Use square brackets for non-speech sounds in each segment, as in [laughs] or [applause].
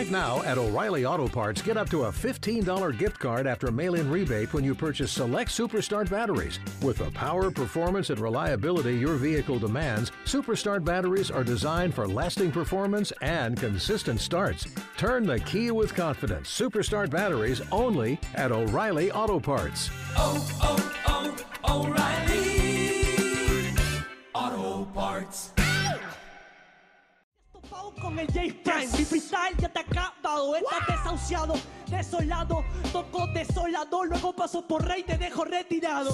Right now at O'Reilly Auto Parts, get up to a $15 gift card after mail in rebate when you purchase select Superstart batteries. With the power, performance, and reliability your vehicle demands, Superstart batteries are designed for lasting performance and consistent starts. Turn the key with confidence. Superstart batteries only at O'Reilly Auto Parts. oh, oh, oh O'Reilly Auto Parts. Con el J Prime, mi freestyle ya te ha acabado, estás desahuciado, desolado, toco desolado, luego paso por rey, te dejo retirado.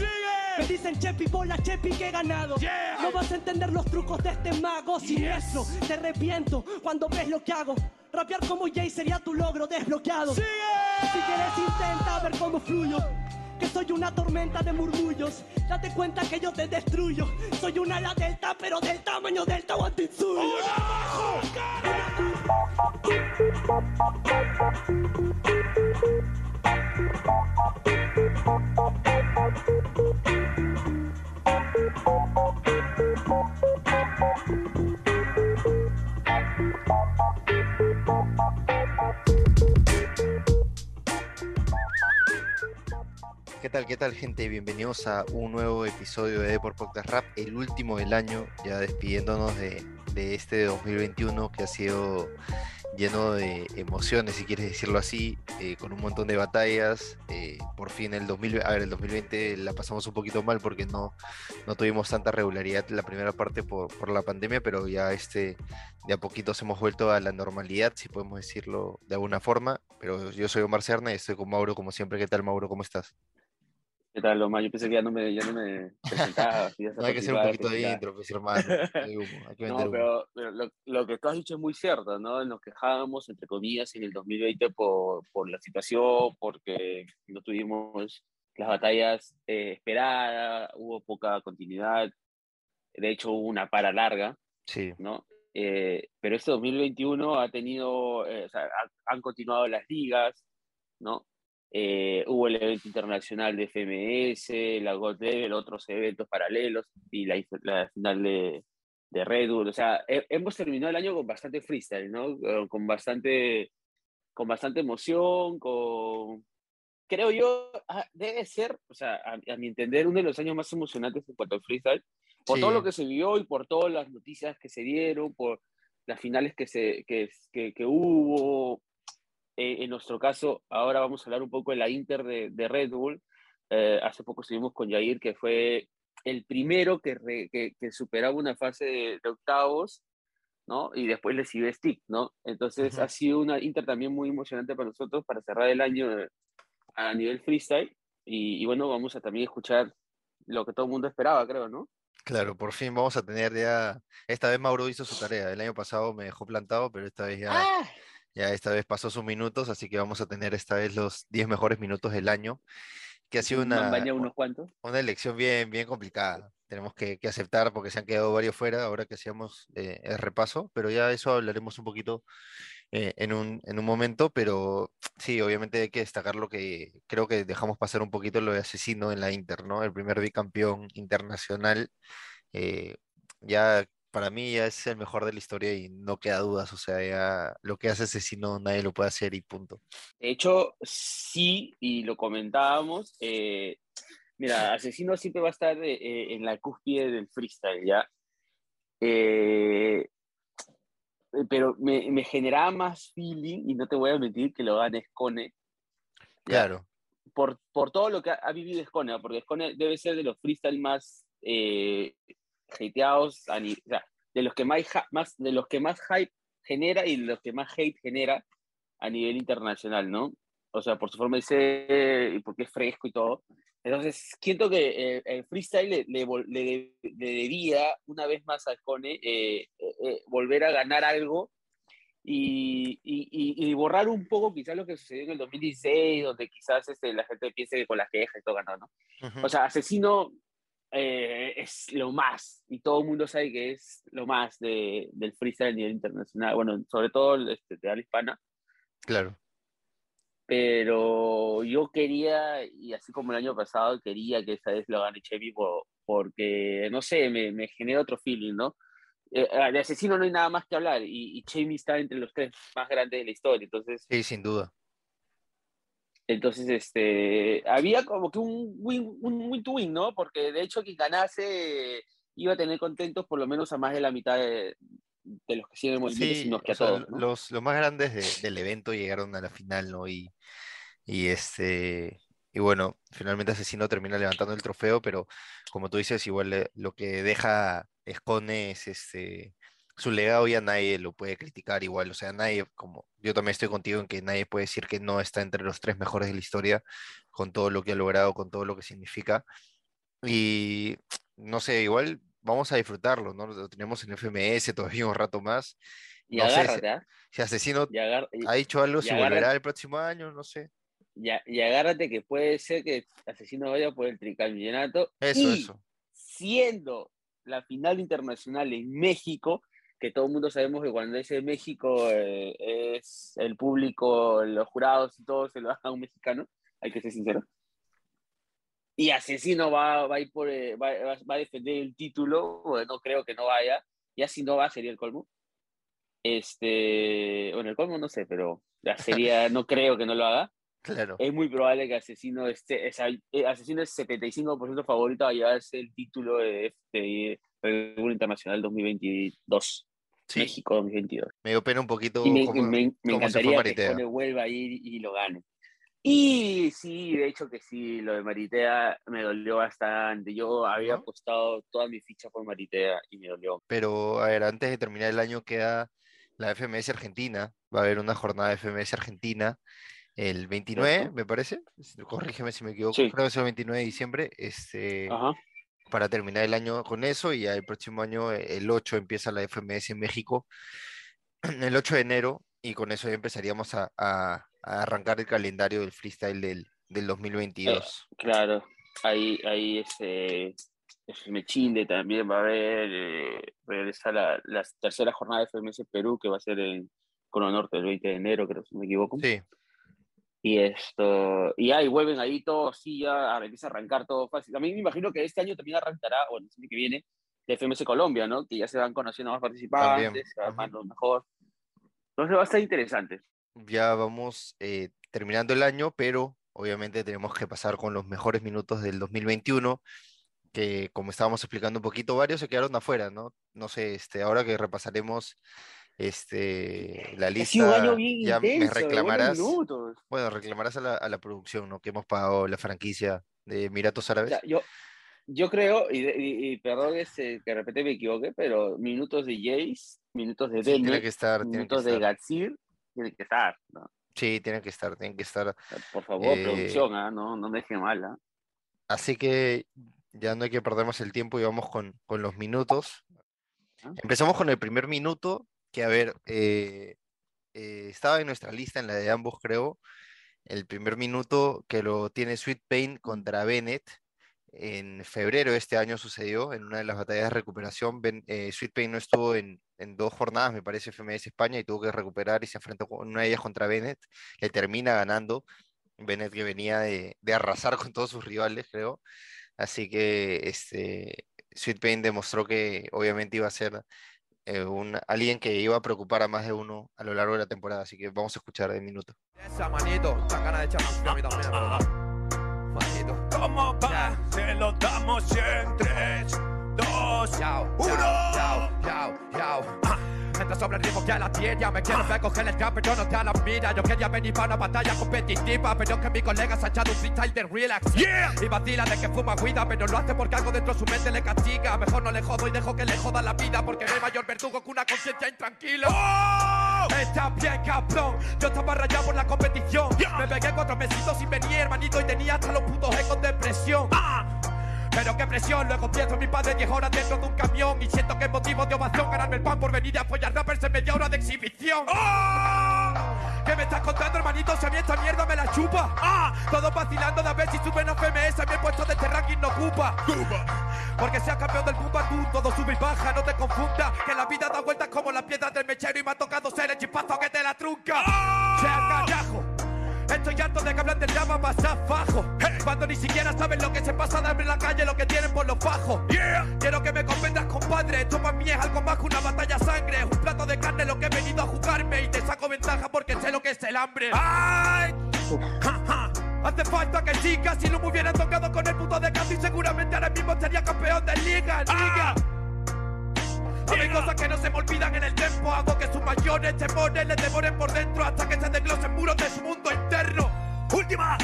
Me dicen Chepi, bola Chepi que he ganado. No vas a entender los trucos de este mago siniestro, te arrepiento cuando ves lo que hago. Rapear como Jay sería tu logro desbloqueado. Si quieres intenta ver cómo fluyo. Que soy una tormenta de murmullos. Date cuenta que yo te destruyo. Soy una ala delta, pero del tamaño del Tahuantinsuyo. ¿Qué tal, qué tal, gente? Bienvenidos a un nuevo episodio de Deport Podcast Rap, el último del año, ya despidiéndonos de, de este 2021 que ha sido lleno de emociones, si quieres decirlo así, eh, con un montón de batallas. eh, por fin el 2000, a ver, el 2020 la pasamos un poquito mal porque no, no tuvimos tanta regularidad la primera parte por, por la pandemia, pero ya este, de a poquitos hemos vuelto a la normalidad, si podemos decirlo de alguna forma. Pero yo soy Omar Serna y estoy con Mauro como siempre. ¿Qué tal, Mauro? ¿Cómo estás? ¿Qué tal, Omar? Yo pensé que ya no me, ya no me presentaba. [laughs] ya No hay que hacer un poquito de intro, pues hermano. [laughs] Hay humo, hay que vender No, pero, pero lo, lo que tú has dicho es muy cierto, ¿no? Nos quejábamos, entre comillas, en el 2020 por, por la situación, porque no tuvimos las batallas eh, esperadas, hubo poca continuidad, de hecho hubo una para larga, Sí, ¿no? Eh, pero este 2021 ha tenido, eh, o sea, ha- han continuado las ligas, ¿no? Eh, hubo el evento internacional de FMS, la God Level, otros eventos paralelos y la, la final de, de Red Bull. O sea, he- hemos terminado el año con bastante freestyle, ¿no? Con bastante, con bastante emoción, con... Creo yo, ah, debe ser, o sea, a, a mi entender, uno de los años más emocionantes en cuanto al freestyle, por Sí. todo lo que se vio y por todas las noticias que se dieron, por las finales que, se, que, que, que hubo. Eh, en nuestro caso, ahora vamos a hablar un poco de la Inter de, de Red Bull. Eh, hace poco estuvimos con Jair, que fue el primero que, re- que, que superaba una fase de, de octavos, ¿no? Y después le siguió Stick, ¿no? Entonces Ujú. ha sido una Inter también muy emocionante para nosotros para cerrar el año eh, a nivel freestyle. Y, y bueno, vamos a también escuchar lo que todo el mundo esperaba, creo, ¿no? claro, por fin vamos a tener ya. Esta vez Mauro hizo su tarea. El año pasado me dejó plantado, pero esta vez ya, ¡Ah! Ya esta vez pasó sus minutos, así que vamos a tener esta vez los 10 mejores minutos del año, que ha sido una, unos cuantos. una elección bien, bien complicada. Tenemos que, que aceptar porque se han quedado varios fuera ahora que hacíamos eh, el repaso, pero ya eso hablaremos un poquito eh, en un, en un momento, pero sí, obviamente hay que destacar lo que creo que dejamos pasar un poquito lo de Asesino en la Inter, ¿no? El primer bicampeón internacional, eh, ya para mí ya es el mejor de la historia y no queda dudas, o sea, ya lo que hace Asesino nadie lo puede hacer y punto. De hecho, sí, y lo comentábamos. eh, mira, Asesino siempre va a estar eh, eh, en la cúspide del freestyle, ¿ya? Eh, pero me, me generaba más feeling, y no te voy a mentir, que lo gane Scone. Claro, Por, por todo lo que ha, ha vivido Scone, porque Scone debe ser de los freestyle más eh, hateados, a ni- o sea, de los que más, más, de los que más hype genera y de los que más hate genera a nivel internacional, ¿no? O sea, por su forma de ser y porque es fresco y todo. Entonces, siento que eh, el freestyle le, le le le debía una vez más a Scone eh, eh, eh, volver a ganar algo y, y, y- y borrar un poco quizás lo que sucedió en el 2016, donde quizás este, la gente piense que con las quejas y todo ganó, ¿no? Ujú. O sea, Asesino eh, es lo más, y todo el mundo sabe que es lo más de, del freestyle a nivel internacional, bueno, sobre todo este, de habla hispana, claro. pero yo quería, y así como el año pasado, quería que esta vez lo gane Chevy por- porque, no sé, me, me genera otro feeling, ¿no? eh, ah, de asesino no hay nada más que hablar y, y Jamie está entre los tres más grandes de la historia. Entonces, Sí, sin duda. Entonces este, había como que un win, un win to win, ¿no? Porque de hecho quien ganase iba a tener contentos por lo menos a más de la mitad de, de los que siguen el movimiento, Sí, sino que o a sea, todos. ¿no? los, los más grandes de- del evento llegaron a la final, ¿no? Y, y este, y bueno, finalmente Asesino termina levantando el trofeo, pero como tú dices, igual eh, lo que deja Escone es este, su legado ya nadie lo puede criticar igual, o sea, nadie, como yo también estoy contigo en que nadie puede decir que no está entre los tres mejores de la historia, con todo lo que ha logrado, con todo lo que significa. Y no sé, igual vamos a disfrutarlo, ¿no? Lo tenemos en FMS todavía un rato más. Y no sé si- agárrate, ¿ah? Si Asesino Y, ha dicho algo, si volverá el próximo año, no sé. y y agárrate que puede ser que Asesino vaya por el tricampeonato. Eso, y eso. siendo la final internacional en México, que todo el mundo sabemos que cuando es en México eh, es el público, los jurados y todo se lo dan a un mexicano, hay que ser sincero. Y Asesino va, va, a, ir por, eh, va, va- a defender el título, bueno, no creo que no vaya, ya si no va sería el colmo. Este, bueno, el colmo no sé, pero ya sería, [laughs] no creo que no lo haga Claro. es muy probable que Asesino esté, sea, eh, Asesino es 75% favorito a llevarse el título de este Red Bull Internacional 2022, Sí, México 2022. me dio pena un poquito Y me, cómo, me- me cómo encantaría que Maritea. Cone vuelva a ir y lo gane. Y sí, de hecho que sí, lo de Maritea me dolió bastante. Yo había ¿No? apostado toda mi ficha por Maritea y me dolió. Pero, a ver, antes de terminar el año queda la FMS Argentina. Va a haber una jornada de FMS Argentina el 29, Cierto. me parece. Corrígeme si me equivoco. Sí. Creo que es el 29 de diciembre. Este, Ajá. Para terminar el año con eso y el próximo año, eh, el 8, empieza la FMS en México, [clears throat] el 8 de enero, y con eso ya empezaríamos a, a- a arrancar el calendario del freestyle del, del 2022. Claro, ahí, ahí ese, ese Mechinde también va a haber, eh, regresa la, la tercera jornada de FMS Perú, que va a ser en Cono Norte el 20 de enero, creo, si no me equivoco. Sí, Y esto, y ahí vuelven ahí todos, sí, ya empieza a arrancar todo fácil. También me imagino que este año también arrancará, o el año que viene, de FMS Colombia, ¿no? Que ya se van conociendo más participantes, se va ujú. armando mejor. Entonces va a estar interesante. ya vamos eh, terminando el año, pero obviamente tenemos que pasar con los mejores minutos del 2021, que como estábamos explicando un poquito, varios se quedaron afuera, ¿no? No sé, este, ahora que repasaremos este, la lista, año bien ya me intenso, de buenos reclamarás, minutos. bueno, reclamarás a la, a la producción, ¿no? Que hemos pagado la franquicia de Emiratos O Árabes. sea, yo, yo creo, y, y- y perdón este, que de repente me equivoque, pero minutos de Jace, minutos de Sí, tiene que estar, tiene que minutos de estar. Gatsir, tienen que estar, ¿no? Sí, tienen que estar, tienen que estar. O Por favor, Eh, producción, ¿ah? no, no me dejen mal. ¿ah? Así que ya no hay que perder más el tiempo y vamos con, con los minutos. Ah. Empezamos con el primer minuto, que a ver, eh, eh, estaba en nuestra lista, en la de ambos creo, el primer minuto que lo tiene Sweet Pain contra Bennett. En febrero de este año sucedió, en una de las batallas de recuperación. Eh, Sweet Pain no estuvo en, en dos jornadas, me parece, FMS España, y tuvo que recuperar y se enfrentó con una de ellas contra Bennett. Le termina ganando. Bennett que venía de, de arrasar con todos sus rivales, creo. Así que este, Sweet Pain demostró que obviamente iba a ser eh, un, alguien que iba a preocupar a más de uno a lo largo de la temporada. Así que vamos a escuchar el minuto. Esa manito, dan ganas de echar a mí también. Manito. ¿Cómo va? Se lo damos en 3, 2, Yao, Uno. yao, yao, yao. Ah, Entra sobre el ritmo que a la tierra Me quiero ver coger el campo, yo no te la mira Yo quería venir para una batalla competitiva Pero que mi colega se ha echado un freestyle de relax Yeah. Y vacila de que fuma guida Pero lo hace porque algo dentro de su mente le castiga Mejor no le jodo y dejo que le joda la vida Porque no hay mayor verdugo que una conciencia intranquila ¡Oh! Está bien, cabrón. Yo estaba rayado por la competición. Me pegué cuatro mesitos sin venir, hermanito, y tenía hasta los putos ecos de presión. Ah. Pero qué presión, luego pienso en mi padre 10 horas dentro de un camión Y siento que es motivo de ovación ganarme el pan por venir a apoyar rappers en media hora de exhibición ¡Oh! ¿Qué me estás contando, hermanito? Si a mí esta mierda me la chupa Ah. Todos vacilando de a ver si suben a FMS A mí el puesto de este ranking no ocupa porque seas campeón del Pumbadú, todo sube y baja, no te confundas. Que la vida da vueltas como las piedras del mechero y me ha tocado ser el chispazo que te la trunca. ¡Sea carajo! Estoy harto de que hablan del llama pasar fajo. Cuando ni siquiera saben lo que se pasa de abrir la calle, lo que tienen por los fajos. Yeah. Quiero que me comprendas, compadre. Esto para mí es algo más que una batalla sangre. Es un plato de carne lo que he venido a jugarme. Y te saco ventaja porque sé lo que es el hambre. ¡Ay! Ja, ja. Hace falta que siga. Si no me hubiera tocado con el puto de Casi, seguramente ahora mismo sería campeón de liga. liga. Hay cosas que no se me olvidan en el tiempo. Hago que sus mayores temores le devoren por dentro hasta que se desglosen muros de su mundo interno. ¡Última!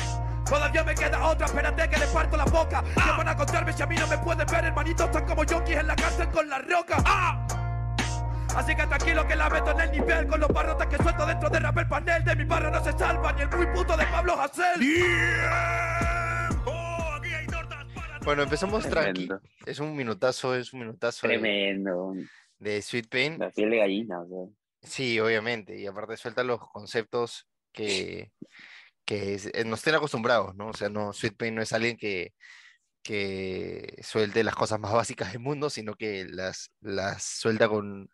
Todavía me queda otra, espérate que le parto la boca. ¿Qué van a contarme si a mí no me pueden ver, hermanitos? Están como yonkis en la cárcel con la roca. ¡Ah! Así que tranquilo que la meto en el nivel Con los barrotes que suelto dentro de rap el panel De mi barra no se salva ni el muy puto de Pablo Hassel Bueno, empezamos tranqui. Tremendo. Es un minutazo, es un minutazo de, Tremendo. de Sweet Pain. La piel de gallina, o sea. Sí, obviamente. Y aparte suelta los conceptos que, que eh, nos estén acostumbrados, ¿no? O sea, no, Sweet Pain no es alguien que, que suelte las cosas más básicas del mundo, sino que las, las suelta con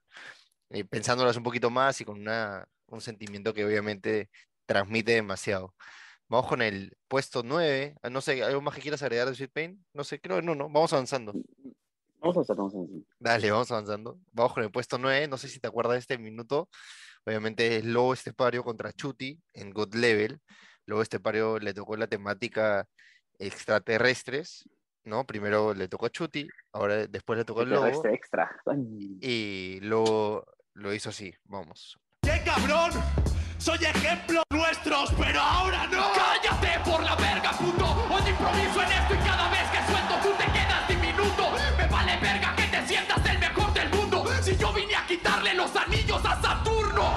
eh, pensándolas un poquito más y con una, un sentimiento que obviamente transmite demasiado. Vamos con el puesto 9. Ah, No sé, ¿algo más que quieras agregar de Sweet Pain? No sé, creo que no, no. Vamos avanzando. Vamos a hacer, vamos a hacer. Dale, vamos avanzando. Vamos con el puesto 9. No sé si te acuerdas de este minuto. Obviamente es Lobo Estepario contra Chuti en God Level. Lobo Estepario le tocó la temática extraterrestres, ¿no? Primero le tocó a Chuti, ahora después le tocó al Lobo. Extra. Y luego lo hizo así. Vamos. ¡Qué cabrón! Soy ejemplo nuestros, pero ahora no. ¡Cállate por la verga, puto! Hoy improviso en esto y cada vez que suelto tú te quedas diminuto. Me vale verga que te sientas el mejor del mundo. Si yo vine a quitarle los anillos a Saturno.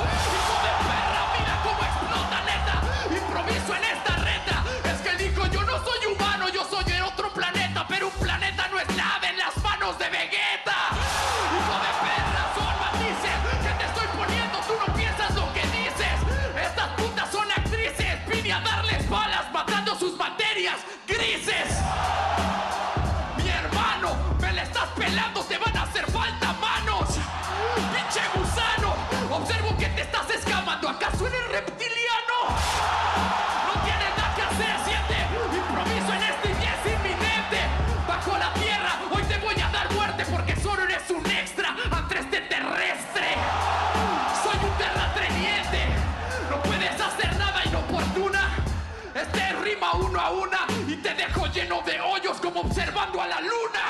Te dejo lleno de hoyos como observando a la luna.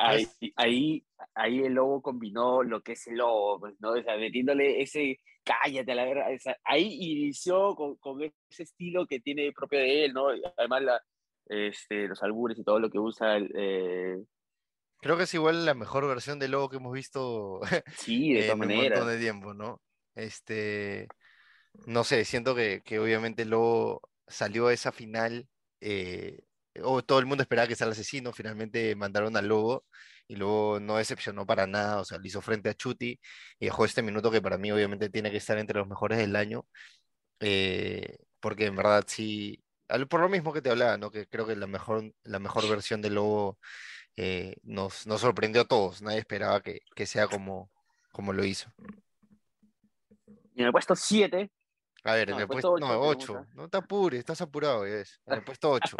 Ahí, ahí, ahí el lobo combinó lo que es el lobo, pues, ¿no? O sea, metiéndole ese cállate a la verga. o sea, ahí inició con, con ese estilo que tiene propio de él, ¿no? Además, la, este, los albures y todo lo que usa. el, eh, Creo que es igual la mejor versión de Lobo que hemos visto sí, de [laughs] en un montón de tiempo, ¿no? Este, no sé, siento que, que obviamente Lobo salió a esa final, eh, o todo el mundo esperaba que sea el asesino, finalmente mandaron al Lobo y luego no decepcionó para nada, o sea, le hizo frente a Chuti y dejó este minuto que para mí obviamente tiene que estar entre los mejores del año, eh, porque en verdad sí, por lo mismo que te hablaba, ¿no? Que creo que la mejor, la mejor versión de Lobo eh, nos, nos sorprendió a todos, nadie esperaba que, que sea como, como lo hizo. Y en el puesto 7, A ver, No, en el el puesto, puesto no, ocho 8, tenemos no te apures, estás apurado, ya ves. En el puesto 8.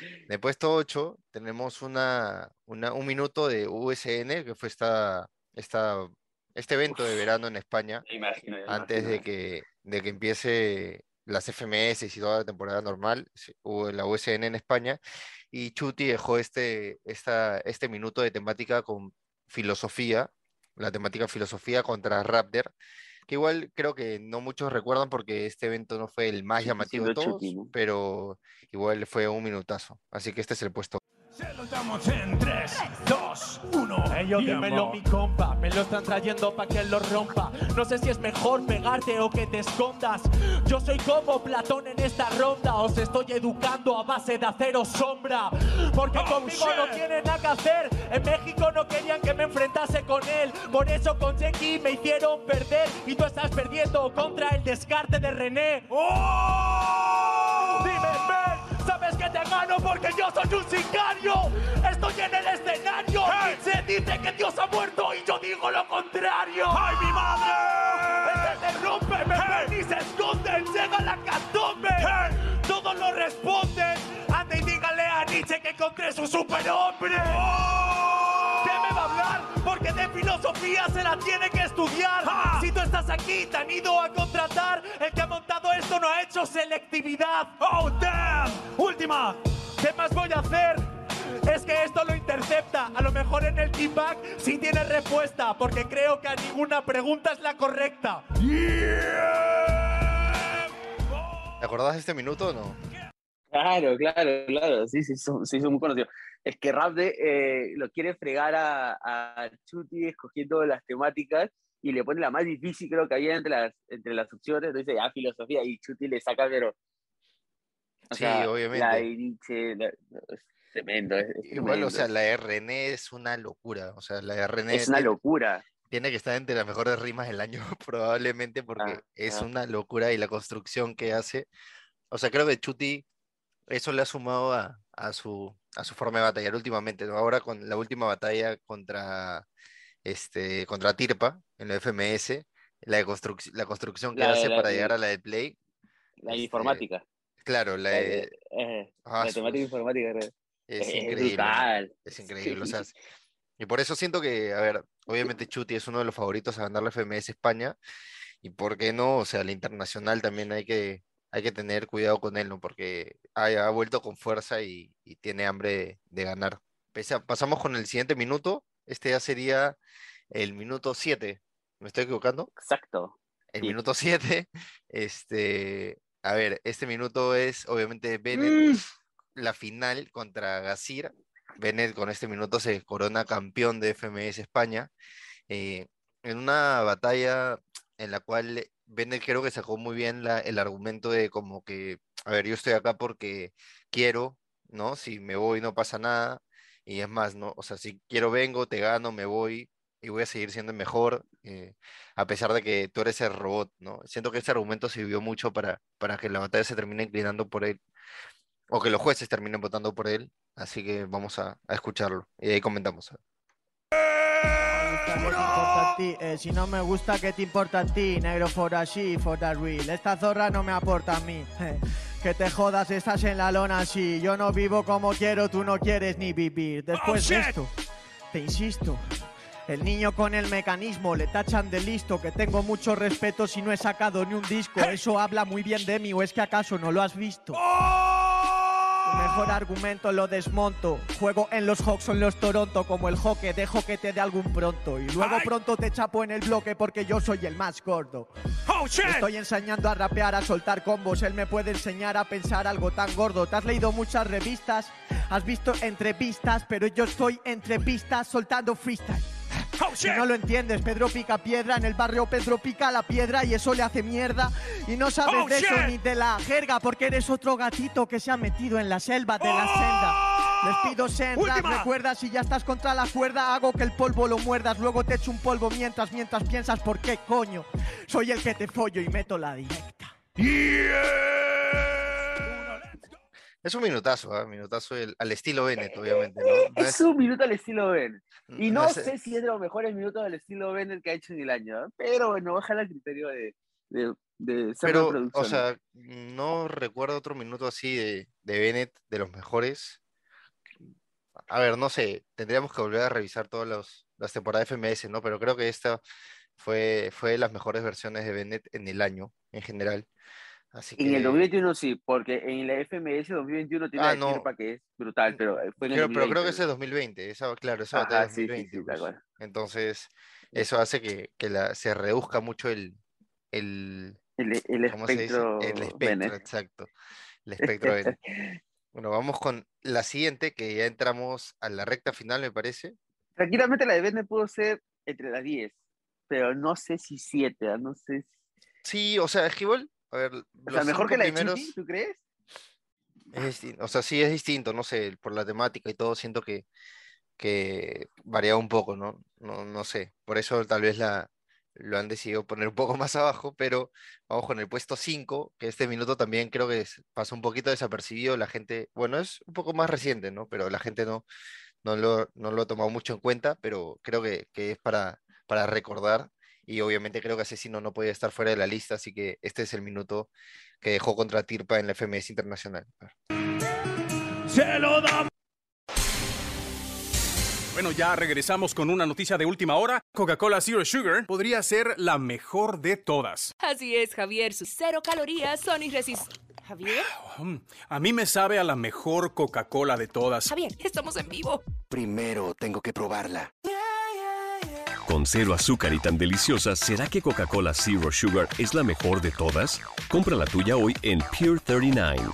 En el [laughs] puesto 8 tenemos una, una- un minuto de USN, que fue esta, esta, este evento de verano en España, imagino. antes de imagino. que, de que empiece las FMS y toda la temporada normal, hubo la USN en España, y Chuti dejó este, esta, este minuto de temática con filosofía, la temática filosofía contra Raptor, que igual creo que no muchos recuerdan porque este evento no fue el más llamativo de todos, pero igual fue un minutazo. Así que este es el puesto. Se lo damos en 3, 2, 1. Ellos dímelo mi compa, me lo están trayendo pa' que lo rompa. No sé si es mejor pegarte o que te escondas. Yo soy como Platón en esta ronda, os estoy educando a base de acero sombra. Porque Oh, conmigo no shit. tienen nada que hacer. En México no querían que me enfrentase con él. Por eso con Jackie me hicieron perder. Y tú estás perdiendo contra el descarte de René. ¡Oh! Dime, sabes que te gano porque yo soy un sicario. Estoy en el escenario. Hey. Se dice que Dios ha muerto y yo digo lo contrario. ¡Ay, mi madre! Este te rompe, me Hey. y se esconden, llega la catombe. Hey. Todos lo responden. Ande y dígale a Nietzsche que con encontré su superhombre. ¿Qué filosofía se la tiene que estudiar. Si tú estás aquí, te han ido a contratar. El que ha montado esto no ha hecho selectividad. ¡Oh, damn! Última. ¿Qué más voy a hacer? Es que esto lo intercepta. A lo mejor en el feedback sí tiene respuesta, porque creo que a ninguna pregunta es la correcta. ¿Te acordás de este minuto o no? Claro, claro, claro. Sí, sí, son, sí, son muy conocidos. Es que Rapde eh, lo quiere fregar a, a Chuti escogiendo las temáticas y le pone la más difícil, creo que había entre las, entre las opciones. Entonces, ya, filosofía, y Chuti le saca, pero. o Sí, sea, obviamente. La Nietzsche, la- es tremendo. Es, Igual, o sea, la de René es una locura. O sea, la de René es una locura. tiene que estar entre las mejores rimas del año, [laughs] probablemente, porque Ah, es ah. una locura y la construcción que hace. O sea, creo que Chuti eso le ha sumado a, a su, a su forma de batallar últimamente. ¿no? Ahora con la última batalla contra, este, contra Tirpa en la FMS, la, de construc- la construcción que La de- hace la para de- llegar a la del Play. La este, informática. Claro, la de- de- eh, ah, la su- temática informática. es es increíble. Es increíble. O sea, Sí. [laughs] y por eso siento que, a ver, obviamente Chuti es uno de los favoritos a ganar la FMS España. Y por qué no, o sea, la internacional también hay que, hay que tener cuidado con él, ¿no? Porque ha, ha vuelto con fuerza y, y tiene hambre de, de ganar. Pasamos con el siguiente minuto. Este ya sería el minuto 7. ¿Me estoy equivocando? Exacto. El Sí. minuto [laughs] 7. Este, a ver, este minuto es obviamente Bennett, la final contra Gasir. Bennett con este minuto se corona campeón de FMS España. eh, en una batalla en la cual Bennett creo que sacó muy bien la- el argumento de como que, a ver, yo estoy acá porque quiero, ¿no? Si me voy no pasa nada. Y es más, ¿no? O sea, si quiero vengo, te gano, me voy y voy a seguir siendo mejor, eh, a pesar de que tú eres el robot, ¿no? Siento que ese argumento sirvió mucho para, para que la batalla se termine inclinando por él, o que los jueces terminen votando por él, así que vamos a, a escucharlo y ahí comentamos. ¿Qué te importa a ti? Eh, si no me gusta, ¿qué te importa a ti? Negro for a she, for the real. Esta zorra no me aporta a mí. [laughs] Que te jodas, estás en la lona así. Yo no vivo como quiero, tú no quieres ni vivir. Después de esto, te insisto. El niño con el mecanismo le tachan de listo, que tengo mucho respeto si no he sacado ni un disco. Eso habla muy bien de mí, o es que acaso no lo has visto. Tu mejor argumento lo desmonto. Juego en los Hawks o en los Toronto como el hockey, dejo que te dé algún pronto. Y luego pronto te chapo en el bloque porque yo soy el más gordo. Le Estoy enseñando a rapear, a soltar combos. Él me puede enseñar a pensar algo tan gordo. ¿Te has leído muchas revistas? ¿Has visto entrevistas? Pero yo estoy entre pistas soltando freestyle. Si no lo entiendes, Pedro pica piedra, en el barrio Pedro pica la piedra y eso le hace mierda. Y no sabes Oh, de eso ni de la jerga, porque eres otro gatito que se ha metido en la selva de la senda. Les pido sendas, recuerda si ya estás contra la cuerda, hago que el polvo lo muerdas, luego te echo un polvo mientras, mientras piensas por qué coño. Soy el que te follo y meto la directa. Es un minutazo, ¿ah? Minutazo el- al estilo Bennett, obviamente, ¿no? No [laughs] Es un minuto al estilo Bennett. Y no sé si es de los mejores minutos del estilo Bennett que ha hecho en el año. ¿eh? Pero bueno, baja el criterio de, de, de ser Pero, o sea, no recuerdo otro minuto así de, de Bennett, de los mejores. A ver, no sé, tendríamos que volver a revisar todas los- las temporadas de FMS, ¿no? Pero creo que esta fue, fue de las mejores versiones de Bennett en el año, en general. Así En el que- 2021 sí, porque en la FMS 2021 tiene Ah, la no. Que es brutal, pero eh, fue en el Creo- pero creo 2020. que ese es 2020, esa, claro, esa Ajá, batalla es sí, sí, 2020. sí, tal pues. Entonces, eso hace que, que la, se reduzca mucho el, el, El, el ¿cómo se dice? espectro, El espectro, Bennett. exacto. El [laughs] espectro Bennett. Bueno, vamos con la siguiente, que ya entramos a la recta final, me parece. Tranquilamente la de Bennett pudo ser entre las 10, pero no sé si 7, no sé. si- Sí, o sea, es que igual, a ver, O sea, mejor que la de primeros Chuti, ¿tú crees? es o sea, sí es distinto, no sé, por la temática y todo, siento que, que varía un poco, ¿no? No, no sé, por eso tal vez la, lo han decidido poner un poco [laughs] más abajo, pero vamos con el puesto 5, que este minuto también creo que es- pasó un poquito desapercibido, la gente, bueno, es un poco más reciente, ¿no? Pero la gente no, no lo, no lo ha tomado mucho en cuenta, pero creo que, que es para, para recordar. Y obviamente creo que Asesino no podía estar fuera de la lista, así que este es el minuto que dejó contra Tirpa en la FMS Internacional. Se lo damos. Bueno, ya regresamos con una noticia de última hora. Coca-Cola Zero Sugar podría ser la mejor de todas. Así es, Javier. Sus cero calorías son irresistibles. ¿Javier? Mm, A mí me sabe a la mejor Coca-Cola de todas. Javier, estamos en vivo. Primero tengo que probarla. Con cero azúcar y tan deliciosa, ¿será que Coca-Cola Zero Sugar es la mejor de todas? Compra la tuya hoy en Pure 39.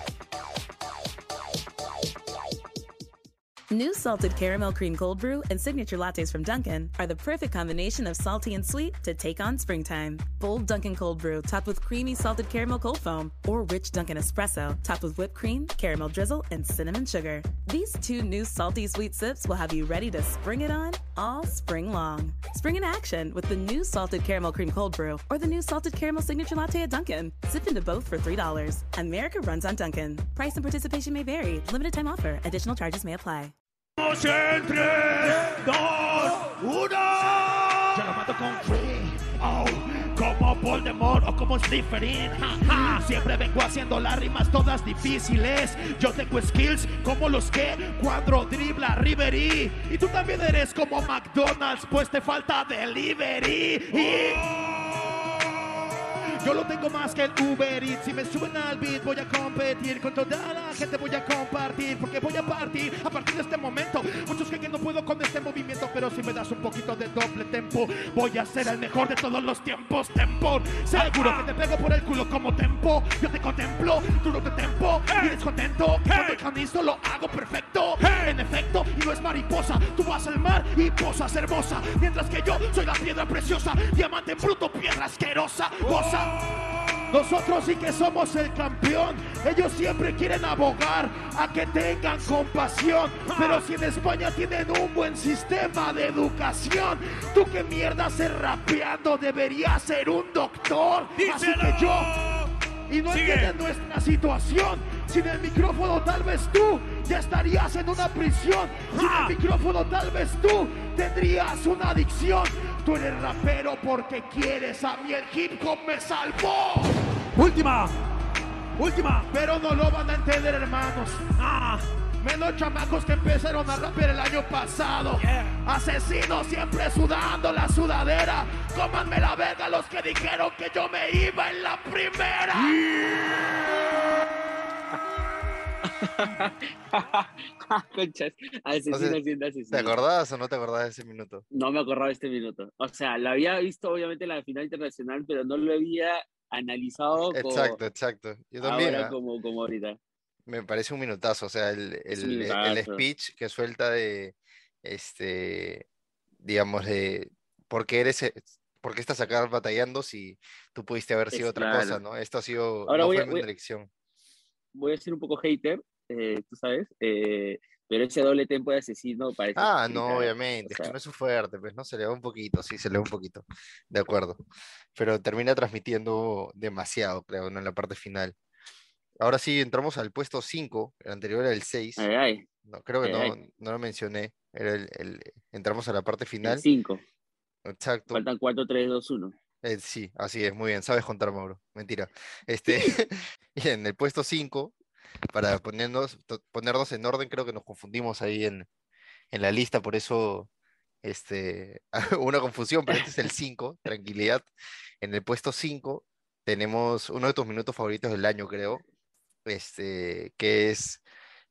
New salted caramel cream cold brew and signature lattes from Dunkin' are the perfect combination of salty and sweet to take on springtime. Bold Dunkin' cold brew topped with creamy salted caramel cold foam, or rich Dunkin' espresso topped with whipped cream, caramel drizzle, and cinnamon sugar. These two new salty sweet sips will have you ready to spring it on all spring long. Spring in action with the new salted caramel cream cold brew or the new salted caramel signature latte at Dunkin'. Sip into both for $3. America runs on Dunkin'. Price and participation may vary. Limited time offer. Additional charges may apply. ¡Vamos en 3, 2, 1! Yo lo mato con free. Oh, como Voldemort o como Slytherin. Ja, ja. Siempre vengo haciendo las rimas todas difíciles. Yo tengo skills como los que cuadro dribla Riverí. Y tú también eres como McDonald's, pues te falta delivery. Y yo lo tengo más que el Uber Eats. Si me suben al beat, voy a competir con toda la gente. Voy a compartir porque voy a partir a partir de este momento. Muchos creen que no puedo con este movimiento, pero si me das un poquito de doble tempo, voy a ser el mejor de todos los tiempos. Tempo, seguro que te pego por el culo como tempo. Yo te contemplo, tú no te tempo. Y descontento, cuando el canizo lo hago perfecto. En efecto, y no es mariposa. Tú vas al mar y posas hermosa. Mientras que yo soy la piedra preciosa, diamante bruto, piedra asquerosa. Goza. Nosotros sí que somos el campeón. Ellos siempre quieren abogar a que tengan compasión. Pero si en España tienen un buen sistema de educación, tú qué mierda haces rapeando, deberías ser un doctor. Así que yo. Y no entienden nuestra situación. Sin el micrófono tal vez tú ya estarías en una prisión. Sin el micrófono tal vez tú tendrías una adicción. Tú eres rapero porque quieres, a mí el hip hop me salvó. Última, última. Pero no lo van a entender, hermanos. Ah, menos chamacos que empezaron a rapear el año pasado. Asesinos siempre sudando la sudadera. Cómanme la verga los que dijeron que yo me iba en la primera. [laughs] Conchas, asesino Entonces, siendo asesino. ¿Te acordabas o no te acordabas de ese minuto? No me acordaba de este minuto. O sea, lo había visto obviamente en la final internacional, pero no lo había analizado como Exacto, exacto. Yo también. ahora ¿ah? como, como ahorita. Me parece un minutazo, o sea, el, el- el speech que suelta de, este, digamos, de por qué eres, e- por qué estás acá batallando si tú pudiste haber sido Es otra cosa. ¿no? Esto ha sido, Ahora no voy fue mi voy elección. Voy a ser un poco hater, eh, tú sabes, eh, pero ese doble tempo de asesino parece... Ah, no, complicado. obviamente, es o que sea, no es su fuerte, pues, ¿no? Se le va un poquito, sí, se le va un poquito, de acuerdo. Pero termina transmitiendo demasiado, creo, ¿no? En la parte final. Ahora sí, entramos al puesto 5, el anterior era el 6. Ay, ay. No, creo que Ay, no, no lo mencioné. Era el, el- entramos a la parte final. 5. Exacto. Faltan 4, 3, 2, 1. Eh, sí, así es, muy bien. Sabes contar, Mauro. Mentira. Este, [laughs] y en el puesto 5, para ponernos, ponernos en orden, creo que nos confundimos ahí en, en la lista, por eso este, [laughs] hubo una confusión, pero este es el 5, tranquilidad. En el puesto 5 tenemos uno de tus minutos favoritos del año, creo, este, que es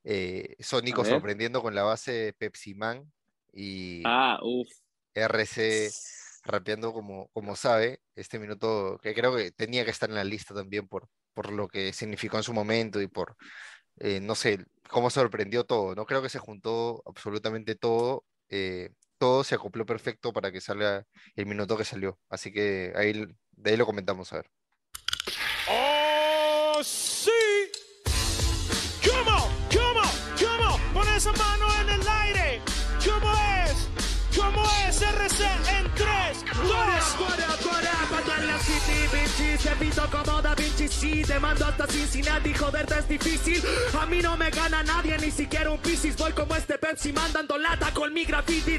eh, Sónico sorprendiendo con la base Pepsi Man y Ah. RC rapeando como, como sabe, este minuto que creo que tenía que estar en la lista también por, por lo que significó en su momento y por, eh, no sé, cómo sorprendió todo, ¿no? Creo que se juntó absolutamente todo, eh, todo se acopló perfecto para que salga el minuto que salió, así que ahí, de ahí lo comentamos, a ver. Te pito como Da Vinci, sí, te mando hasta Cincinnati, joderte es difícil. A mí no me gana nadie, ni siquiera un Piscis. Voy como este Pepsi mandando lata con mi graffiti.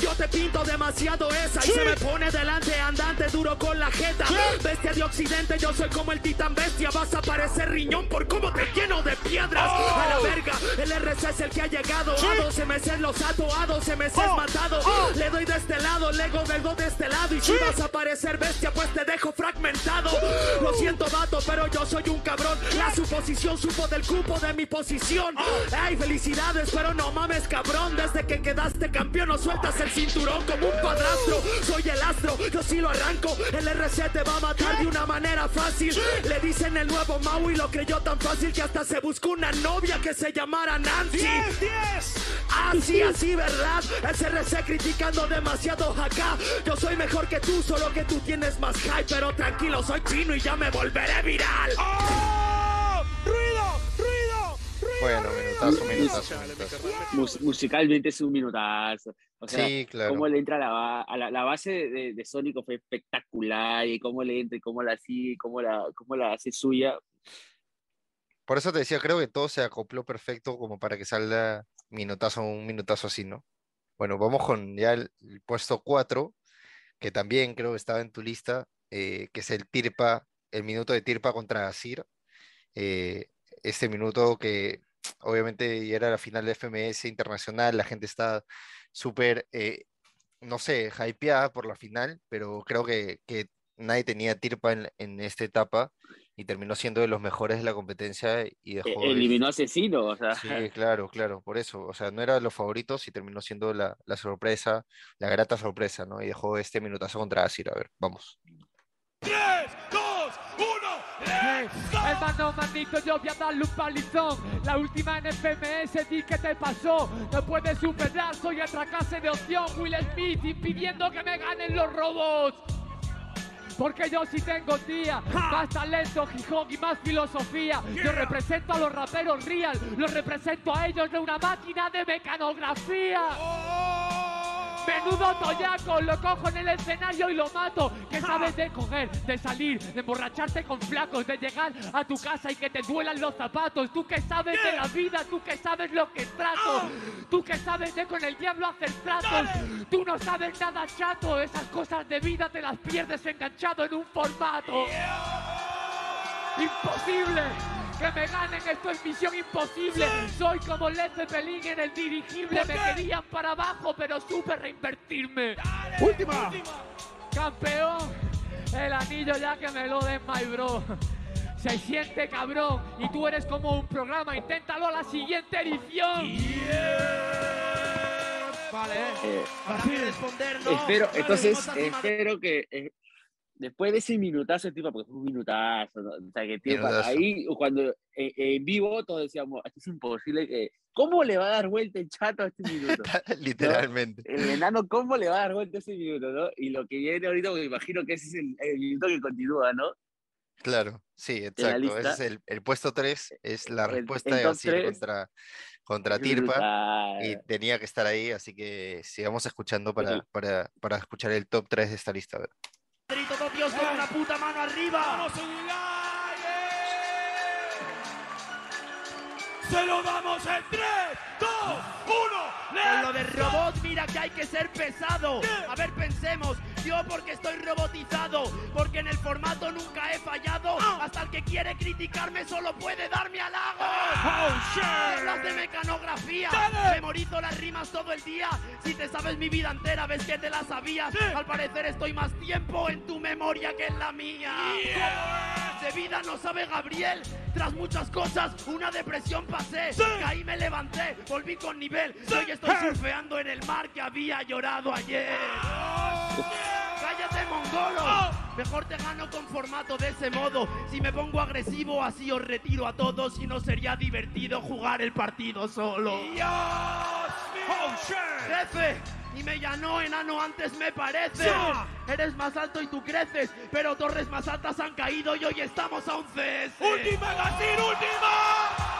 Yo te pinto demasiado esa y se me pone delante andante duro con la jeta. Bestia de occidente, yo soy como el titán bestia. Vas a parecer riñón por cómo te lleno de piedras. A la verga, el RC es el que ha llegado. A 12 meses los ato, a 12 meses matado. Le doy de este lado, del go de este lado. Y si vas a parecer bestia, pues te dejo fragmentado. Lo siento, vato, pero yo soy un cabrón. La suposición supo del cupo de mi posición. Ay, felicidades, pero no mames, cabrón. Desde que quedaste campeón, no sueltas el cinturón como un padrastro. Soy el astro, yo sí lo arranco. El RC te va a matar de una manera fácil. Le dicen el nuevo Mau y lo creyó tan fácil que hasta se buscó una novia que se llamara Nancy. Así, así, ¿verdad? SRC criticando demasiado acá. Yo soy mejor que tú, solo que tú tienes más hype. Pero tranquilo, soy chino y ya me volveré viral. ¡Ruido! ¡Ruido! Bueno, minutazo, minutazo, minutazo. Mus- musicalmente es un minutazo. O sea, Sí, claro. cómo le entra la, ba- a la, la base de, de Sónico fue espectacular y cómo le entra y cómo la sigue, cómo la, cómo la hace suya. Por eso te decía, creo que todo se acopló perfecto como para que salga minutazo, un minutazo así, ¿no? Bueno, vamos con ya el, el puesto 4, que también creo que estaba en tu lista, eh, que es el Tirpa, el minuto de Tirpa contra Asir. Eh, este minuto que [tsk] obviamente ya era la final de FMS internacional, la gente está súper, eh, no sé, hypeada por la final, pero creo que, que nadie tenía Tirpa en, en esta etapa y terminó siendo de los mejores de la competencia y dejó... E- Eliminó a Asesino, o sea. Sí, claro, claro, por eso. O sea, no era de los favoritos y terminó siendo la, la sorpresa, la grata sorpresa, ¿no? Y dejó este minutazo contra Asir. A ver, vamos. 3, 2, 1, ¡let's go! Hermano, manito, yo voy a darle un palizón. La última en FMS, di que te pasó. No puedes superar, soy otra clase de opción. Will Smith impidiendo que me ganen los robots. Porque yo sí tengo tía, más talento, Gijón y más filosofía. Yo represento a los raperos real, los represento a ellos de una máquina de mecanografía. Menudo toyaco, lo cojo en el escenario y lo mato. Que sabes de coger, de salir, de emborracharte con flacos, de llegar a tu casa y que te duelan los zapatos. Tú que sabes de la vida, tú que sabes lo que trato. Tú que sabes de con el diablo hacer tratos. Tú no sabes nada chato, esas cosas de vida te las pierdes enganchado en un formato. Imposible. Que me ganen, esto es misión imposible. Soy como Led Zeppelin en el dirigible. Me querían para abajo, pero supe reinvertirme. Última. Campeón, el anillo ya que me lo den, my bro. Se siente cabrón y tú eres como un programa. Inténtalo a la siguiente edición. Vale, Eh, Para mí responder, no. espero, entonces, espero que eh, después de ese minutazo, tipo, porque fue un minutazo, ¿no? o sea, que tipo, ahí cuando eh, en vivo todos decíamos, esto es imposible que. ¿Cómo le va a dar vuelta el chato a este minuto? [laughs] Literalmente. El enano, ¿cómo le va a dar vuelta a ese minuto, no? Y lo que viene ahorita, porque imagino que ese es el, el minuto que continúa, ¿no? Claro, sí, exacto. Ese es el, el puesto 3, es la respuesta de tres. contra, contra Tirpa. Y tenía que estar ahí, así que sigamos escuchando para, para, para escuchar el top 3 de esta lista. A ver. Madrid, todo Dios con una puta mano arriba. ¡Vamos, Se lo damos en 3, 2, 1, Con lo de robot, mira que hay que ser pesado. A ver, pensemos. Yo porque estoy robotizado, porque en el formato nunca he fallado. Hasta el que quiere criticarme solo puede darme halagos. Hablas de mecanografía, memorizo las rimas todo el día. Si te sabes mi vida entera, ves que te la sabías. Al parecer estoy más tiempo en tu memoria que en la mía. De vida no sabe Gabriel. Tras muchas cosas, una depresión pasé. Caí, me levanté, volví con nivel. Hoy estoy surfeando en el mar que había llorado ayer. ¡Cállate, mongolo! Mejor te gano con formato de ese modo. Si me pongo agresivo, así os retiro a todos. Y no sería divertido jugar el partido solo. ¡Jefe! Y me llanó enano antes me parece. Eres más alto y tú creces, pero torres más altas han caído y hoy estamos a un CS. ¡Última, Gasir, última!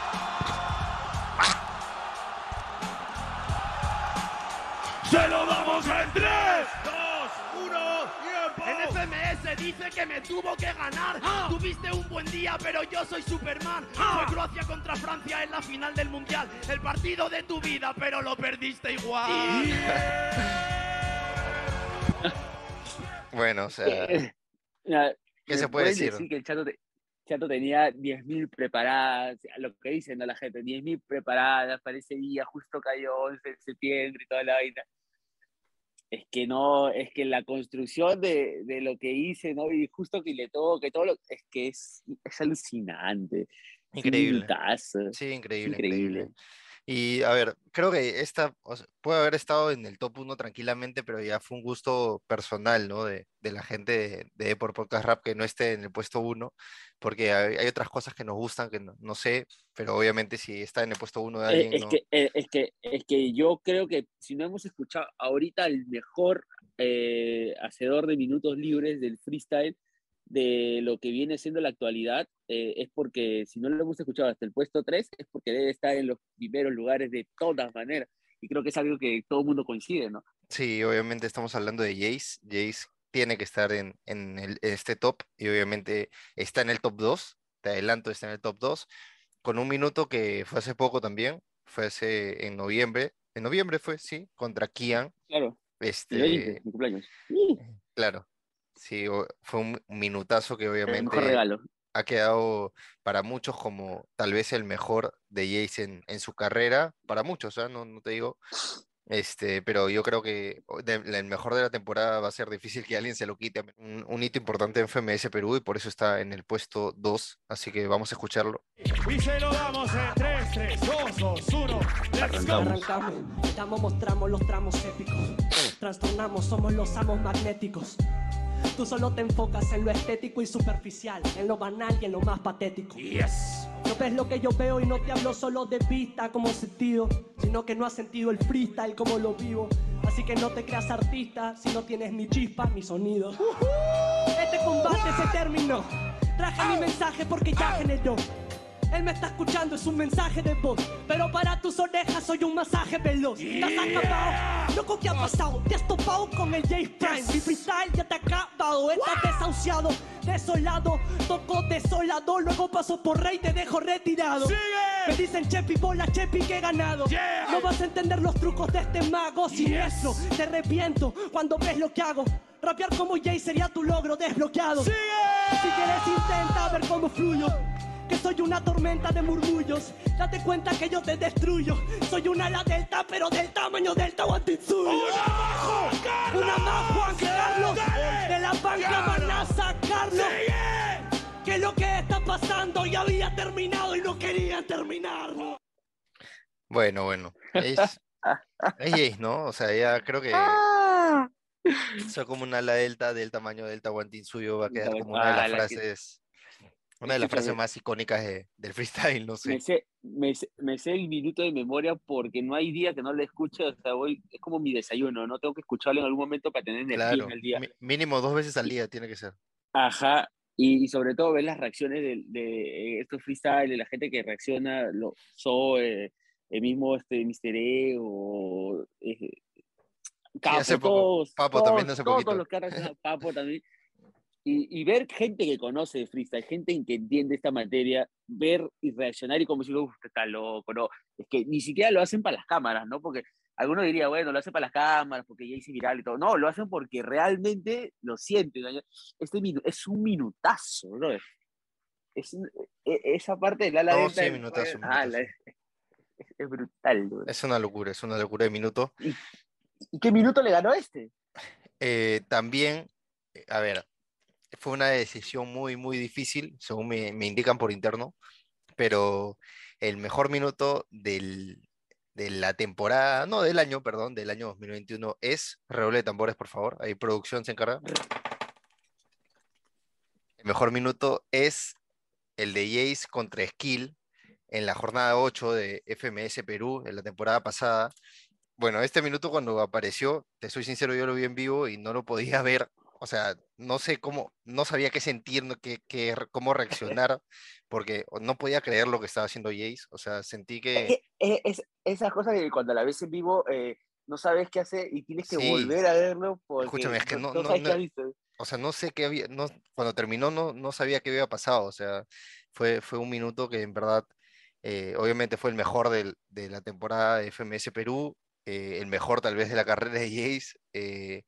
Se lo damos en 3, 2, 1, tiempo. En FMS dice que me tuvo que ganar. Tuviste un buen día, pero yo soy Superman. Fue Croacia contra Francia en la final del Mundial. El partido de tu vida, pero lo perdiste igual. [laughs] Bueno, o sea, [laughs] Eh, mira, ¿qué se puede decir? que el Chato, te- Chato tenía 10.000 preparadas, lo que dicen ¿no? la gente, 10.000 preparadas para ese día, justo cayó 11 de septiembre y toda la vaina. Es que no, es que la construcción de, de lo que hice, ¿no? Y justo que le toque, todo lo, es que es, es alucinante. Increíble. Sí, increíble, Increíble. increíble. Y a ver, creo que esta o sea, puede haber estado en el top 1 tranquilamente, pero ya fue un gusto personal, ¿no? De, de la gente de, de por Podcast Rap que no esté en el puesto 1, porque hay, hay otras cosas que nos gustan que no, no sé, pero obviamente si está en el puesto 1 de Eh, alguien, es, no- que, eh, es, que, es que yo creo que si no hemos escuchado ahorita el mejor eh, hacedor de minutos libres del freestyle de lo que viene siendo la actualidad, eh, es porque si no lo hemos escuchado hasta el puesto 3, es porque debe estar en los primeros lugares de todas maneras. Y creo que es algo que todo el mundo coincide, ¿no? Sí, obviamente estamos hablando de Jace. Jace tiene que estar en, en el- en este top y obviamente está en el top 2. Te adelanto, está en el top 2. Con un minuto que fue hace poco también. Fue hace en noviembre. En noviembre fue, sí, contra Kian. Claro. Este, mi cumpleaños. claro. Sí, fue un minutazo que obviamente regalo. ha quedado para muchos como tal vez el mejor de Jace en, en su carrera. Para muchos, ¿ah? No, no te digo. Este, pero yo creo que de- el mejor de la temporada va a ser difícil que alguien se lo quite. Un, un hito importante en FMS Perú y por eso está en el puesto 2. Así que vamos a escucharlo. Y se lo damos en 3, 3, 2, 2, 1. Let's go. Arrancamos, estamos, mostramos los tramos épicos. Trastornamos, somos los amos magnéticos. Tú solo te enfocas en lo estético y superficial, en lo banal y en lo más patético. Yes. No ves lo que yo veo y no te hablo solo de vista como sentido, sino que no has sentido el freestyle como lo vivo. Así que no te creas artista si no tienes ni chispa ni sonido. Este combate se terminó. Traje mi mensaje porque ya generó. Él me está escuchando, es un mensaje de voz. Pero para tus orejas soy un masaje veloz. ¿Te has acabado? Loco, ¿qué ha pasado? Te has topado con el J Prime. Mi freestyle ya te ha acabado. Estás desahuciado, desolado. Tocó desolado. Luego pasó por rey, te dejo retirado. Me dicen Chepi, bola, Chepi, que he ganado. No vas a entender los trucos de este mago siniestro. Te arrepiento cuando ves lo que hago. Rapear como Jay sería tu logro desbloqueado. Si quieres, intenta ver cómo fluyo. Que soy una tormenta de murmullos. Date cuenta que yo te destruyo. Soy una ala delta, pero del tamaño del Tahuantinsuyo. ¡Una más, Juan ¡Una más, Juan Carlos! De la banca van a sacarlo. Que lo que está pasando ya había terminado y no querían terminarlo. Bueno, bueno. Es, [laughs] es Jace, ¿no? O sea, ya creo que soy como una ala delta del tamaño del Tahuantín suyo. Va a quedar como una de Ah, las frases. Una de las frases más icónicas de- del freestyle, no sé. Me sé, me, sé, me sé el minuto de memoria porque no hay día que no lo escuche, o sea, voy, es como mi desayuno, ¿no? Tengo que escucharlo en algún momento para tener energía Claro, en el día. mínimo dos veces al día tiene que ser. Ajá, y, y sobre todo ver las reacciones de, de estos freestyle, de la gente que reacciona, lo, Zoe, el mismo este, Mr. E o eh, Capo, hace poco, todos, Papo todos, también hace todos poquito. los que han Papo también. [laughs] Y, y ver gente que conoce de freestyle, gente que entiende esta materia, ver y reaccionar y como si uff, está loco, no. Es que ni siquiera lo hacen para las cámaras, ¿no? Porque alguno diría, bueno, lo hacen para las cámaras, porque ya hice viral y todo. No, lo hacen porque realmente lo sienten. ¿no? Este es un minutazo, ¿no? Es, e- esa parte del ala No, sí, es- minutazo, ah, la- es, es brutal, ¿no? Es una locura, es una locura de minuto. ¿Y qué minuto le ganó este? Eh, también, eh, a ver, fue una decisión muy, muy difícil, según me, indican por interno, pero el mejor minuto de la temporada, no, del año, perdón, del año 2021 es, redoble de tambores, por favor, ahí producción se encarga. El mejor minuto es el de Jace contra Skill en la jornada 8 de FMS Perú en la temporada pasada. Bueno, este minuto cuando apareció, te soy sincero, yo lo vi en vivo y no lo podía [laughs] ver. O sea, no sé cómo, no sabía qué sentir, no- qué, qué cómo reaccionar, porque no podía creer lo que estaba haciendo Jace. O sea, sentí que Es, es, esas cosas que cuando la ves en vivo eh, no sabes qué hacer y tienes que Sí. volver a verlo porque Escúchame, es que no- no- no- visto. O sea, no sé qué había, no, cuando terminó no, no sabía qué había pasado, o sea, fue, fue un minuto que en verdad, eh, obviamente fue el mejor del- de la temporada de FMS Perú, eh, el mejor tal vez de la carrera de Jace, eh,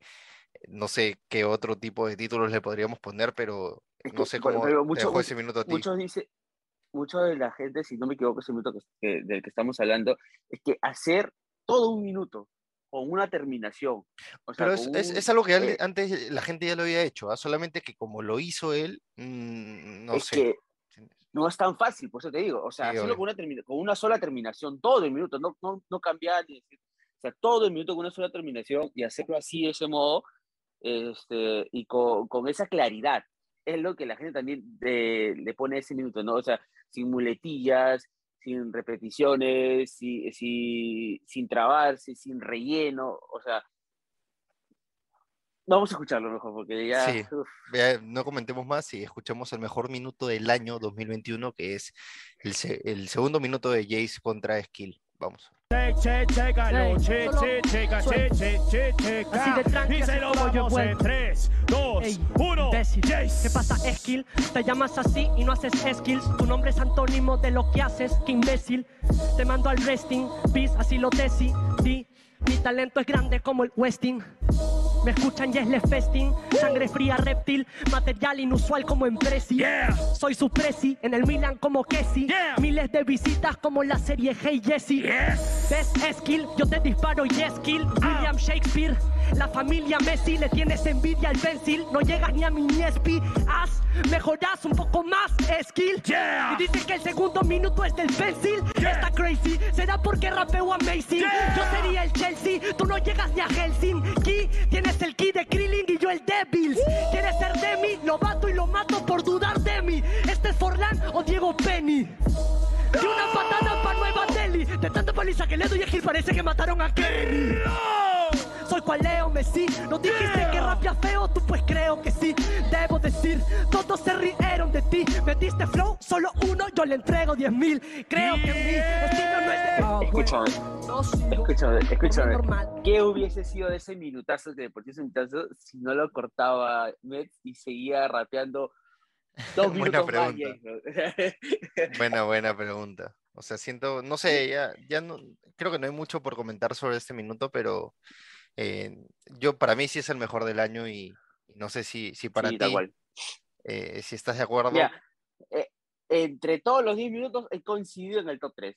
no sé qué otro tipo de títulos le podríamos poner, pero no sé Pero- cómo pero te mucho- dejó ese minuto a ti. Muchos dice, mucho de la gente, si no me equivoco, ese minuto que, que- del que estamos hablando, es que hacer todo un minuto con una terminación. O sea, Pero es, con es- un, es algo que eh, antes la gente ya lo había hecho, ¿ah? Solamente que como lo hizo él, mm, no es sé. que no es tan fácil, por eso te digo. O sea, Sí, hacerlo con una, con una sola terminación, todo el minuto, no, no, no cambiar ni decir. O sea, todo el minuto con una sola terminación y hacerlo así, de ese modo, este, y con, con esa claridad. Es lo que la gente también eh, le pone ese minuto, ¿no? O sea, sin muletillas, sin repeticiones, si- si- sin trabarse, sin relleno. O sea, vamos a escucharlo mejor, porque ya. Sí, no comentemos más y escuchemos el mejor minuto del año 2021, que es el, el segundo minuto de Jace contra Skill. Vamos. Che, che, chécalo, Ey, che, solo- che, checa, solo- che, che, che, checa. Así de tranqui, así como yo vuelvo. 3, 2, Ey, 1. imbécil. ¿Qué pasa, Skill? Te llamas así y no haces skills. Tu nombre es antónimo de lo que haces, que imbécil. Te mando al resting, bis, así lo desi. Di, mi talento es grande como el Westing. Me escuchan y es le festing, sangre fría reptil, material inusual como en Prezi. Soy su presi, en el Milan como Kessi. Miles de visitas como la serie Hey Jesse. ¿Ves skill? Yo te disparo y es kill. William Shakespeare, la familia Messi, le tienes envidia al pencil. No llegas ni a mi Niespi. Haz, mejorás un poco más, skill. Y dicen que el segundo minuto es del pencil. Está crazy, será porque rapeo amazing. Yo sería el Chelsea, tú no llegas ni a Helsinki. Tienes el ki de Krillin y yo el Devils. ¿Quieres ser de mí? Lo bato y lo mato por dudar de mí. ¿Este es Forlán o Diego Penny? Y una patada para Nueva Delhi. De tanta paliza que le doy a Gil parece que mataron a Kenny. Soy cual Leo Messi. No dijiste que rapia feo, tú pues creo que sí. Debo decir, todos se rieron de ti. Metiste flow, solo uno, yo le entrego 10 mil. Creo que mi estilo no es de. Escúchame, no escúchame, escúchame. ¿Qué hubiese sido de ese minutazo, de por ese minutazo, si no lo cortaba Mets y seguía rapeando [laughs] dos Buena minutos más? pregunta. [laughs] Buena, buena pregunta. O sea, siento, no sé, ya, ya no, creo que no hay mucho por comentar sobre este minuto, pero eh, yo para mí sí es el mejor del año y, y no sé si, si para Sí, ti, eh, si estás de acuerdo. Mira, eh, entre todos los 10 minutos he coincidido en el top 3.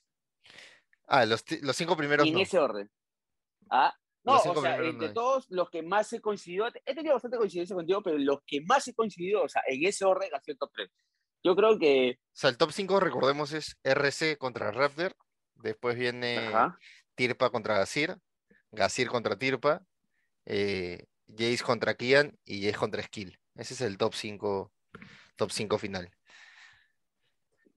Ah, los, los cinco primeros Y en no. ese orden. Ah, no, o sea, entre no. todos los que más he coincidido, he tenido bastante coincidencia contigo, pero los que más he coincidido, o sea, en ese orden ha sido el top 3. Yo creo que. O sea, el top 5, recordemos, es RC contra Raptor, después viene Ajá. Tirpa contra Gasir, Gasir contra Tirpa, eh, Jace contra Kian y Jace contra Skill. Ese es el top 5, top 5 final.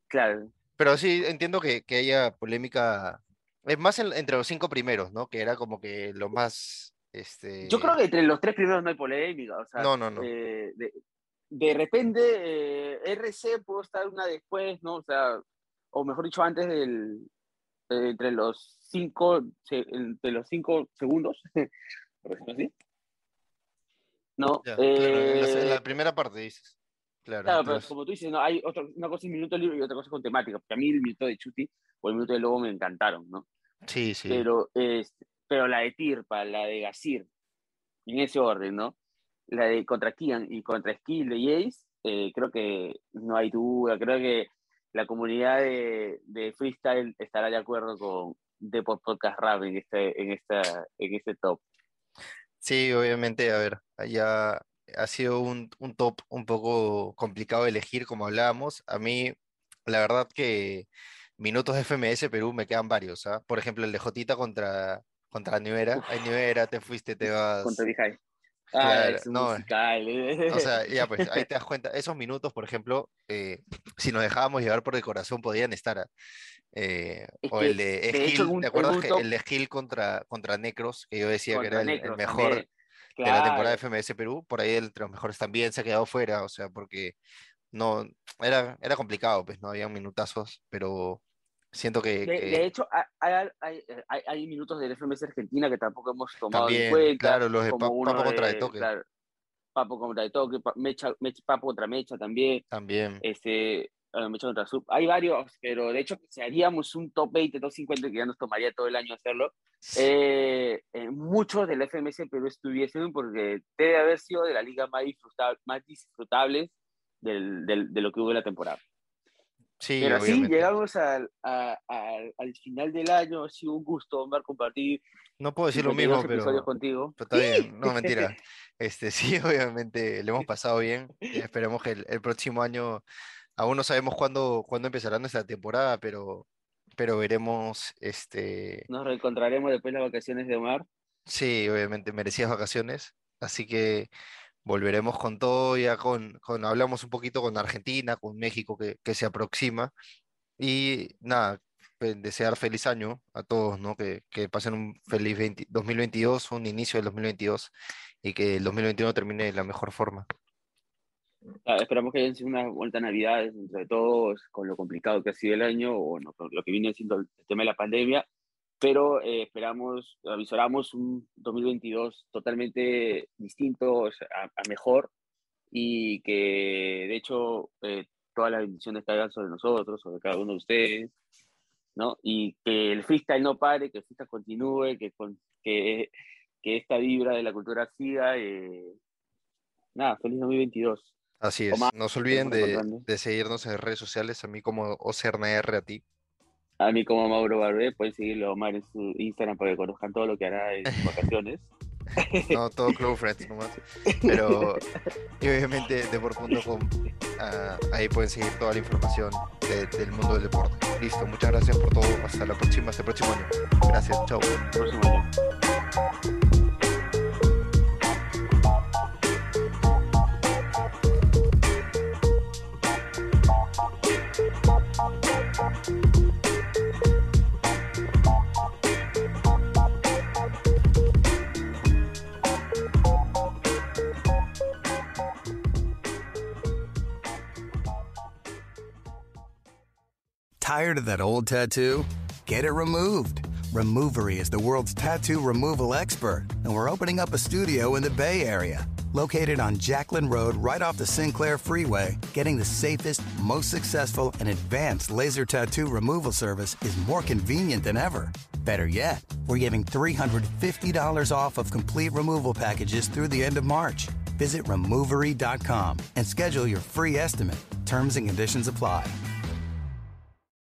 Claro. Pero sí, entiendo que, que haya polémica, es más en- entre los cinco primeros, ¿no? Que era como que lo más, este... Yo creo que entre los tres primeros no hay polémica. O sea, No, no, no. eh, de, de repente, eh, RC pudo estar una después, ¿no? O sea, o mejor dicho, antes del. eh, entre los cinco, se- entre los cinco segundos. [laughs] por decirlo así. No, Ya, claro, en la, en la primera parte dices. Claro, Claro, pero como tú dices, no, hay otra, una cosa es minuto libre y otra cosa es con temática. Porque a mí el minuto de Chuti o el minuto de Lobo me encantaron, ¿no? Sí, sí. Pero, este, pero la de Tirpa, la de Gasir, en ese orden, ¿no? La de contra Kian y contra Skill de Jace, eh, creo que no hay duda. Creo que la comunidad de, de freestyle estará de acuerdo con Deport Podcast Rap en este, en esta, en este top. Sí, obviamente, a ver, allá ha sido un, un top un poco complicado de elegir, como hablábamos. A mí, la verdad que minutos de FMS Perú me quedan varios, ¿ah? Por ejemplo, el de Jotita contra, contra New Era. Ay, te fuiste, te vas. Contra Vijay. Ah, Claro, no, musical. eh. O sea, ya pues, ahí [laughs] te das cuenta, esos minutos, por ejemplo, eh, si nos dejábamos llevar por el corazón, podían estar. ¿ah? Eh, Es o el de de Esquil, ¿te en acuerdas que el de Esquil contra, contra Necros, que yo decía que era el, el Necros mejor también. de la temporada de Claro. FMS Perú, por ahí entre los mejores también se ha quedado fuera, o sea, porque no, era, era complicado, pues no había minutazos, pero siento que, De, que de hecho, hay, hay, hay- hay- hay minutos del FMS Argentina que tampoco hemos tomado también, en cuenta. claro, los de como Pa- uno Papa contra de Toque. claro, Papo contra de toque, Mecha, Mecha, Papo contra Mecha también. También. Este, Mecha contra Sub. Hay varios, pero de hecho, si haríamos un top 20, top 50, que ya nos tomaría todo el año hacerlo, eh, eh, muchos del FMS Perú estuviesen porque debe haber sido de la liga más, disfrutable, más disfrutables del, del, de lo que hubo en la temporada. Sí, Pero sí, obviamente. llegamos al, a- al- al final del año, ha sido un gusto, Omar, compartir. No puedo decir lo 52 mismo, pero, contigo. pero está bien. [laughs] No, mentira. Este, sí, [laughs] obviamente le hemos pasado bien. y esperemos que el, el próximo año, aún no sabemos cuándo, cuándo empezará nuestra temporada, pero, pero veremos, este, Nos reencontraremos después de las vacaciones de Omar. sí, obviamente merecidas vacaciones. Así que volveremos con todo, ya con, con hablamos un poquito con Argentina, con México que, que se aproxima. Y nada, desear feliz año a todos, ¿no? Que, que pasen un feliz 20 2022, un inicio del 2022 y que el 2021 termine de la mejor forma. Ah, esperamos que haya sido una vuelta a Navidades entre todos, con lo complicado que ha sido el año, o bueno, con lo que viene siendo el tema de la pandemia, pero eh, esperamos, avisoramos un 2022 totalmente distinto, o sea, a, a mejor, y que de hecho eh, todas las bendiciones caigan sobre nosotros, sobre cada uno de ustedes, ¿no? Y que el freestyle no pare, que el freestyle continúe, que, con- que, que esta vibra de la cultura siga. eh, nada, feliz 2022. Así es. No se olviden de, de seguirnos en redes sociales, a mí como OCRNR, a ti. A mí como Mauro Barbé, pueden seguirlo a Omar en su Instagram para que conozcan todo lo que hará en sus vacaciones. [laughs] No, todo Club Friends nomás. Pero, y obviamente, Deport.com, ah, ahí pueden seguir toda la información de- del mundo del deporte. Listo, muchas gracias por todo. Hasta la próxima, hasta el próximo año. Gracias, chao. Próximo año. Tired of that old tattoo? Get it removed. Removery is the world's tattoo removal expert, and we're opening up a studio in the Bay Area. Located on Jacqueline Road, right off the Sinclair Freeway, getting the safest, most successful, and advanced laser tattoo removal service is more convenient than ever. Better yet, we're giving $350 off of complete removal packages through the end of March. Visit removery.com and schedule your free estimate. Terms and conditions apply.